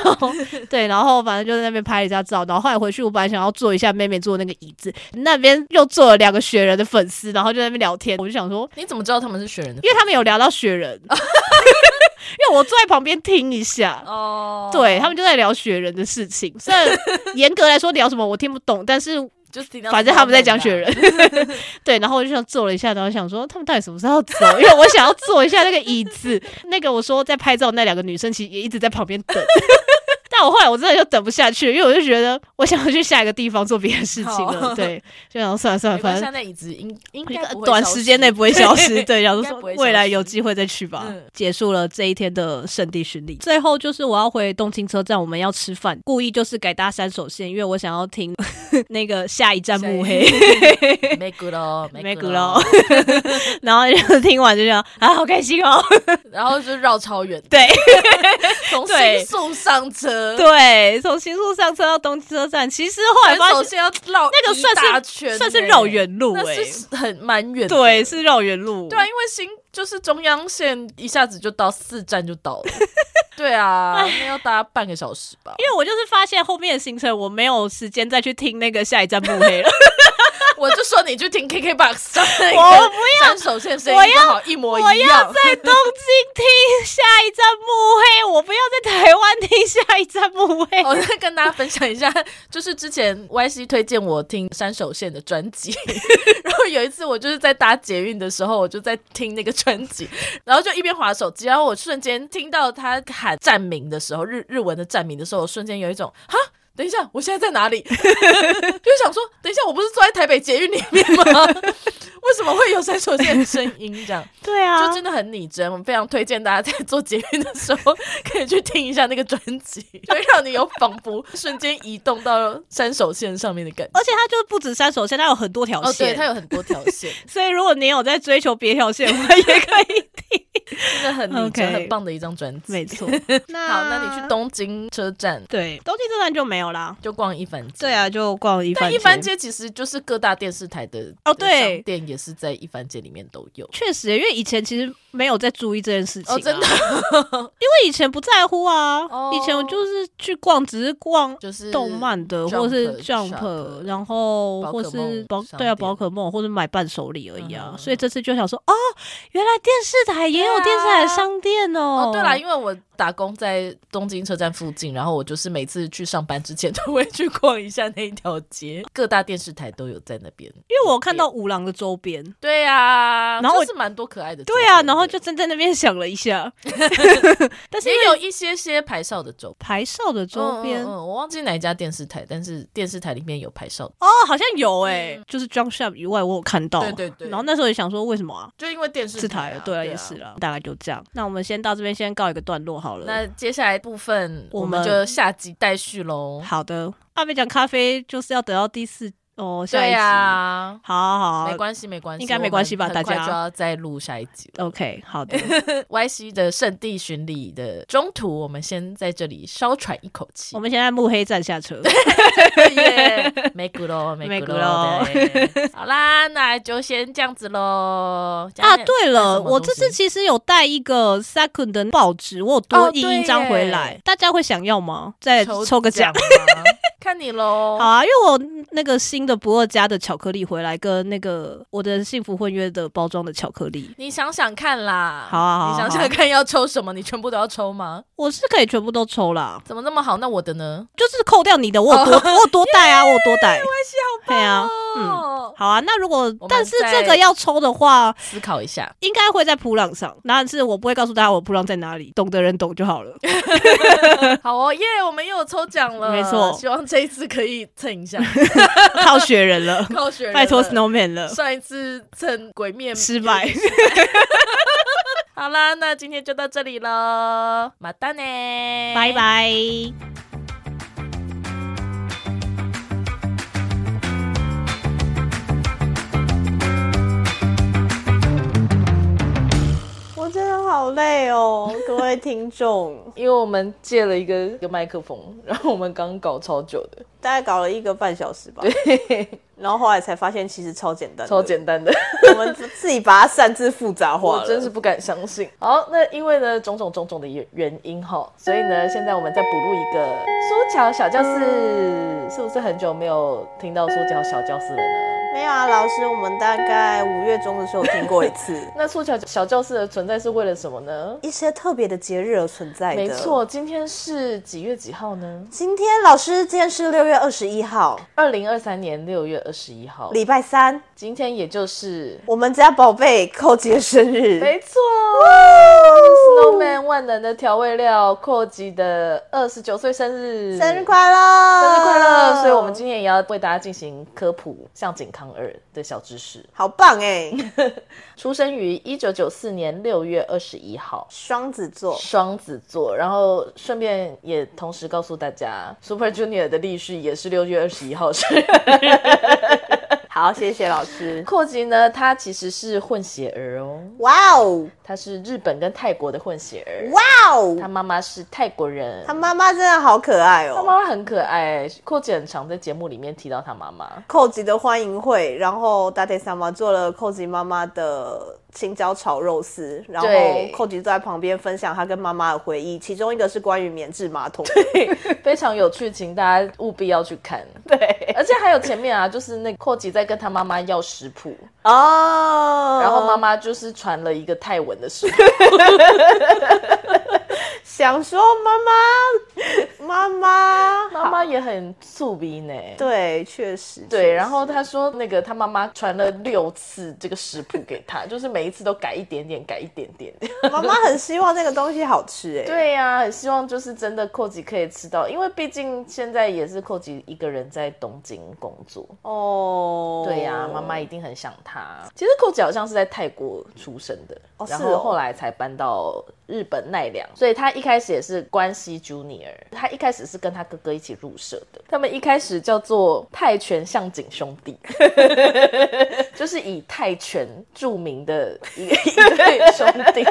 对，然后反正就在那边拍了一下照，然后后来回去，我本来想要坐一下妹妹坐那个椅子，那边又坐了两个雪人的粉丝，然后就在那边聊天，我就想说，你怎么知道他们是雪人的？因为他们有聊到雪人。因为我坐在旁边听一下，哦，对，他们就在聊雪人的事情。虽然 严格来说聊什么我听不懂，但是就反正他们在讲雪人。对，然后我就想坐了一下，然后想说他们到底什么时候走？因为我想要坐一下那个椅子。那个我说在拍照那两个女生其实也一直在旁边等。但我后来我真的就等不下去，因为我就觉得我想要去下一个地方做别的事情了。对，就想算了算了，反正现在椅子应应该短时间内不会消失。对，然后说未来有机会再去吧。嗯、结束了这一天的圣地巡礼，最后就是我要回东京车站，我们要吃饭，故意就是改搭三手线，因为我想要听 那个下一站目黑。没骨喽，没骨喽。然后就听完就这样啊，好开心哦。然后就绕超远，对，从新宿上车。对，从新宿上车到东京车站，其实后来发现首先要绕那个算是算是绕远路，哎，是很蛮远，对，是绕远路，对啊，因为新就是中央线一下子就到四站就到了，对啊，那要搭半个小时吧。因为我就是发现后面的行程我没有时间再去听那个下一站慕黑了。我就说你去听 KKBOX 上那个，我不要山手线声音好一模一样。我要在东京听下一站目黑，我不要在台湾听下一站目黑。我再跟大家分享一下，就是之前 YC 推荐我听山手线的专辑，然后有一次我就是在搭捷运的时候，我就在听那个专辑，然后就一边划手机，然后我瞬间听到他喊站名的时候，日日文的站名的时候，我瞬间有一种哈。等一下，我现在在哪里？就想说，等一下，我不是坐在台北捷运里面吗？为什么会有三手线的声音？这样 对啊，就真的很拟真。我们非常推荐大家在做捷运的时候，可以去听一下那个专辑，会让你有仿佛瞬间移动到三手线上面的感觉。而且它就是不止三手线，它有很多条线，哦、对，它有很多条线。所以如果你有在追求别条线的话，也可以听。真的很拟真、Okay. 很棒的一张专辑。没错。那好，那你去东京车站，对，东京车站就没有啦，就逛一番街。对啊，就逛一番街。但一番街其实就是各大电视台的哦，对，店也是在一番街里面都有。确实，因为以前其实没有在注意这件事情、啊，哦，真的，因为以前不在乎啊。哦、以前我就是去逛，只是逛就是动漫的，或者是 Jump，然后或是宝对啊，宝可梦，或者买伴手礼而已啊。嗯、所以这次就想说，哦，原来电视台也有电视台商店哦。哦，对啦，因为我。打工在东京车站附近，然后我就是每次去上班之前都会去逛一下那一条街，各大电视台都有在那边。因为我看到五郎的周边，对呀、啊，然后是蛮多可爱的。对啊，然后就站在那边想了一下，但是也有一些些牌少的周牌少的周边、嗯嗯嗯，我忘记哪一家电视台，但是电视台里面有牌少哦，好像有哎、就是 Jump Shop 以外我有看到，对对对。然后那时候也想说为什么啊？就因为电视台、啊，对啊，也是了，大概就这样。那我们先到这边先告一个段落好了。那接下来部分我们就下集待续喽。好的，阿美讲咖啡就是要等到第四哦，下一集。啊，好好好，没关系没关系，应该没关系吧？大家就要再录下一集。OK，好的。YC 的圣地巡礼的中途，我们先在这里稍喘一口气。我们现在目黑站下车。耶，没骨喽，没骨喽。好啦，那就先这样子喽。啊，对了，我这次其实有带一个 Second 的报纸，我有多印一张回来，大家会想要吗？再抽个奖。看你喽，好啊，因为我那个新的不二家的巧克力回来，跟那个我的幸福婚约的包装的巧克力，你想想看啦，好啊，好啊，你想想看要抽什么，你全部都要抽吗？我是可以全部都抽啦，怎么那么好？那我的呢？就是扣掉你的，我有多，我有多带啊，我有多带，没关系，好棒，对啊，嗯，好啊，那如果但是这个要抽的话，思考一下，应该会在普朗上，但是我不会告诉大家我普朗在哪里，懂的人懂就好了。好哦，耶，我们又有抽奖了，没错，希望这一次可以。蹭一下，靠雪人了，靠雪人，拜托 Snowman 了。上一次趁鬼面失败。好啦，那今天就到这里了，马丹呢，拜拜。我真的好累哦。各位听众，因为我们借了一个一个麦克风，然后我们刚搞超久的，大概搞了一个半小时吧。对，然后后来才发现其实超简单，超简单的，我们自己把它擅自复杂化了，我真是不敢相信。好，那因为呢种种种种的原原因哈，所以呢现在我们再补录一个苏乔小教室，是不是很久没有听到苏乔小教室了呢？没有啊，老师，我们大概五月中的时候听过一次。那苏乔小教室的存在是为了什么呢？一些特别的节日而存在的。没错，今天是几月几号呢？今天老师，今天是六月二十一号，二零二三年六月二十一号，礼拜三。今天也就是我们家宝贝寇吉的生日。没错，Snowman 万能的调味料寇吉的二十九岁生日，生日快乐，生日快乐！所以我们今天也要为大家进行科普，像井康。二的小知识，好棒哎！出生于一九九四年六月二十一号，双子座，双子座。然后顺便也同时告诉大家，Super Junior 的立旭也是六月二十一号生日。好，谢谢老师。寇吉呢，他其实是混血儿哦。哇哦，他是日本跟泰国的混血儿。哇哦，他妈妈是泰国人。他妈妈真的好可爱哦。他妈妈很可爱。寇吉很常在节目里面提到他妈妈。寇吉的欢迎会，然后大铁萨玛做了寇吉妈妈的。青椒炒肉丝，然后寇吉坐在旁边分享他跟妈妈的回忆，其中一个是关于棉质马桶，对，非常有趣，请大家务必要去看。对，而且还有前面啊，就是那寇吉在跟他妈妈要食谱哦，然后妈妈就是传了一个泰文的食谱。想说妈妈，妈妈，妈妈也很醋逼呢。对，确实。对，然后他说那个他妈妈传了六次这个食谱给他，就是每一次都改一点点，改一点点。妈妈很希望那个东西好吃哎。对呀、啊，很希望就是真的寇吉可以吃到，因为毕竟现在也是寇吉一个人在东京工作哦。对呀、啊，妈妈一定很想他。其实寇吉好像是在泰国出生的，哦、然后后来才搬到日本奈良，所以他一开始也是关西 Junior，他一开始是跟他哥哥一起入社的，他们一开始叫做泰拳向井兄弟，就是以泰拳著名的一个一对 兄弟，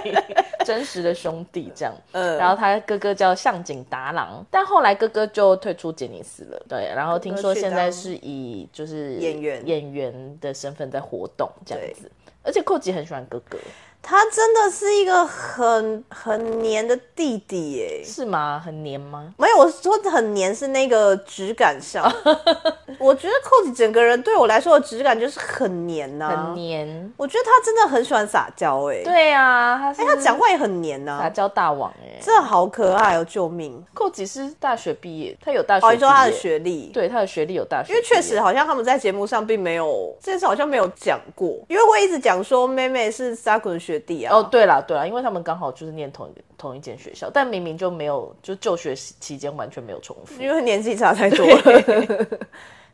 真实的兄弟这样。嗯，然后他哥哥叫向井达郎，但后来哥哥就退出杰尼斯了。对，然后听说现在是以就是演员演员的身份在活动这样子，而且寇吉很喜欢哥哥。他真的是一个很很黏的弟弟耶，是吗？很黏吗？没有，我说很黏是那个质感上。我觉得寇吉整个人对我来说的质感就是很黏呐、啊，很黏。我觉得他真的很喜欢撒娇哎。对啊，他哎、欸、他讲话也很黏呐、啊，撒娇大王哎，真的好可爱哦！救命！寇吉是大学毕业，他有大学。哦，你说他的学历？对，他的学历有大学。因为确实好像他们在节目上并没有这件事，好像没有讲过。因为会一直讲说妹妹是沙捆学弟啊。哦，对了。对啦，因为他们刚好就是念同同一间学校，但明明就没有，就就学期间完全没有重复，因为年纪差太多了。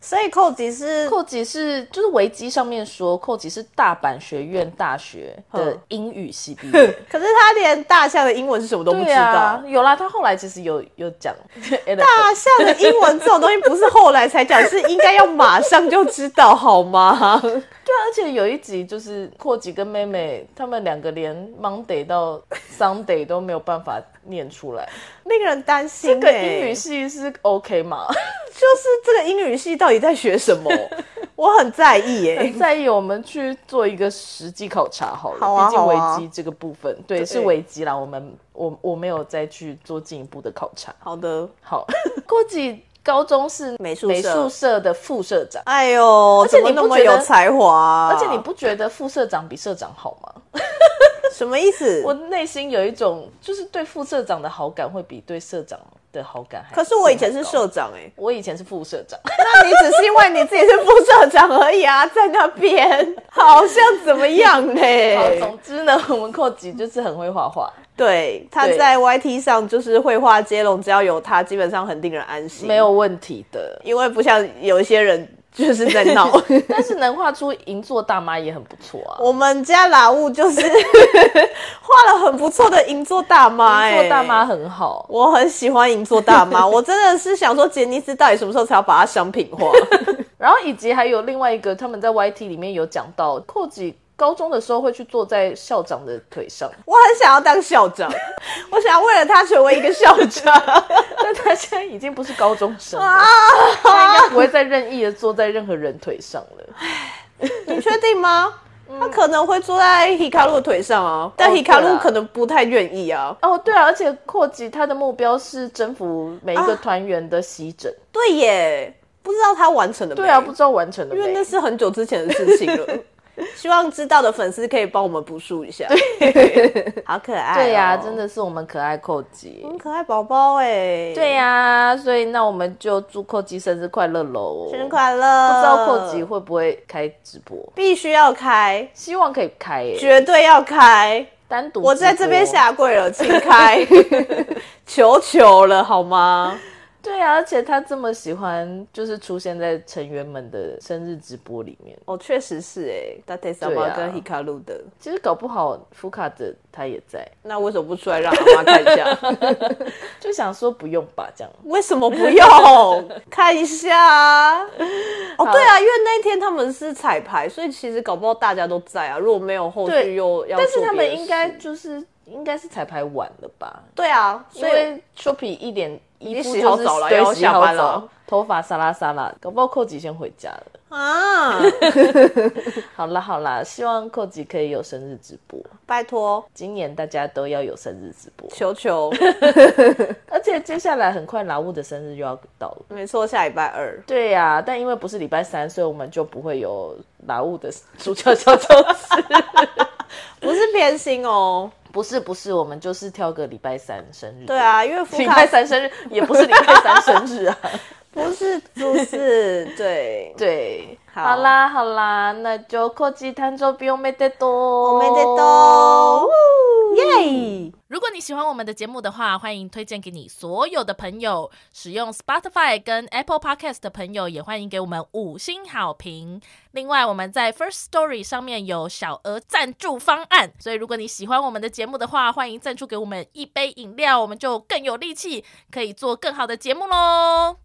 所以寇吉是寇吉是就是维基上面说寇吉是大阪学院大学的英语系毕业，可是他连大象的英文是什么都不知道。啊、有啦，他后来其实有有讲 大象的英文这种东西不是后来才讲，是应该要马上就知道好吗？对啊，而且有一集就是寇吉跟妹妹他们两个连 Monday 到 Sunday 都没有办法念出来，那个人担心、欸、这个英语系是 OK 吗？就是这个英语系到底在学什么？我很在意耶、欸，很在意。我们去做一个实际考察好了，好啊，毕竟危机这个部分，对，对是危机啦。我们我我没有再去做进一步的考察。好的，好。过几高中是美术美术社的副社长。哎呦，而且你那么有才华，而且你不觉得副社长比社长好吗？什么意思？我内心有一种就是对副社长的好感会比对社长的好感还。可是我以前是社长哎、欸，我以前是副社长。那你只是因为你自己是副社长而已啊，在那边 好像怎么样呢？好，总之呢，我们寇吉就是很会画画。对，他在 YT 上就是绘画接龙，只要有他，基本上很令人安心，没有问题的。因为不像有一些人。就是在闹，但是能画出银座大妈也很不错啊。我们家老物就是 画了很不错的银座大妈，银座大妈很好，我很喜欢银座大妈。我真的是想说，杰尼斯到底什么时候才要把它商品化？然后以及还有另外一个，他们在 YT 里面有讲到寇吉高中的时候会去坐在校长的腿上。我很想要当校长，我想要为了他成为一个校长，但他现在已经不是高中生了，啊、他应该不会再任意的坐在任何人腿上了。你确定吗？他可能会坐在 Hikaru 的腿上啊，但 Hikaru 可能不太愿意啊。哦，对啊，而且扩吉他的目标是征服每一个团员的席枕。对耶，不知道他完成了没？对啊，不知道完成了没？因为那是很久之前的事情了。希望知道的粉丝可以帮我们补述一下。对，好可爱、喔。对呀、啊，真的是我们可爱寇吉，很可爱宝宝哎。对呀、啊，所以那我们就祝寇吉生日快乐喽！生日快乐！不知道寇吉会不会开直播？必须要开，希望可以开耶，绝对要开，单独。我在这边下跪了，请开，求求了好吗？对啊，而且他这么喜欢，就是出现在成员们的生日直播里面。哦，确实是哎，大铁萨玛跟 Hikaru 的。其实搞不好福卡的他也在，那为什么不出来让阿妈看一下？就想说不用吧，这样。为什么不用？看一下啊。哦，对啊，因为那天他们是彩排，所以其实搞不好大家都在啊。如果没有后续又要，但是他们应该就是应该是彩排晚了吧？对啊，所以 Shoppy 一点。你洗好澡了，要下班了，头发沙拉沙拉，搞不好寇吉先回家了啊！好啦好啦，希望寇吉可以有生日直播，拜托，今年大家都要有生日直播，求求！而且接下来很快劳务的生日就要到了，没错，下礼拜二。对呀、啊，但因为不是礼拜三，所以我们就不会有劳务的 主角小周四，不是偏心哦。不是不是，我们就是挑个礼拜三生日。对啊，因为礼拜三生日也不是礼拜三生日啊，不是不是，对对好，好啦好啦，那就寇吉诞生日おめでとう，おめでとう，耶！如果你喜欢我们的节目的话，欢迎推荐给你所有的朋友。使用 Spotify 跟 Apple Podcast 的朋友，也欢迎给我们五星好评。另外，我们在 First Story 上面有小额赞助方案，所以如果你喜欢我们的 节目的话，欢迎赞助给我们一杯饮料，我们就更有力气可以做更好的节目喽。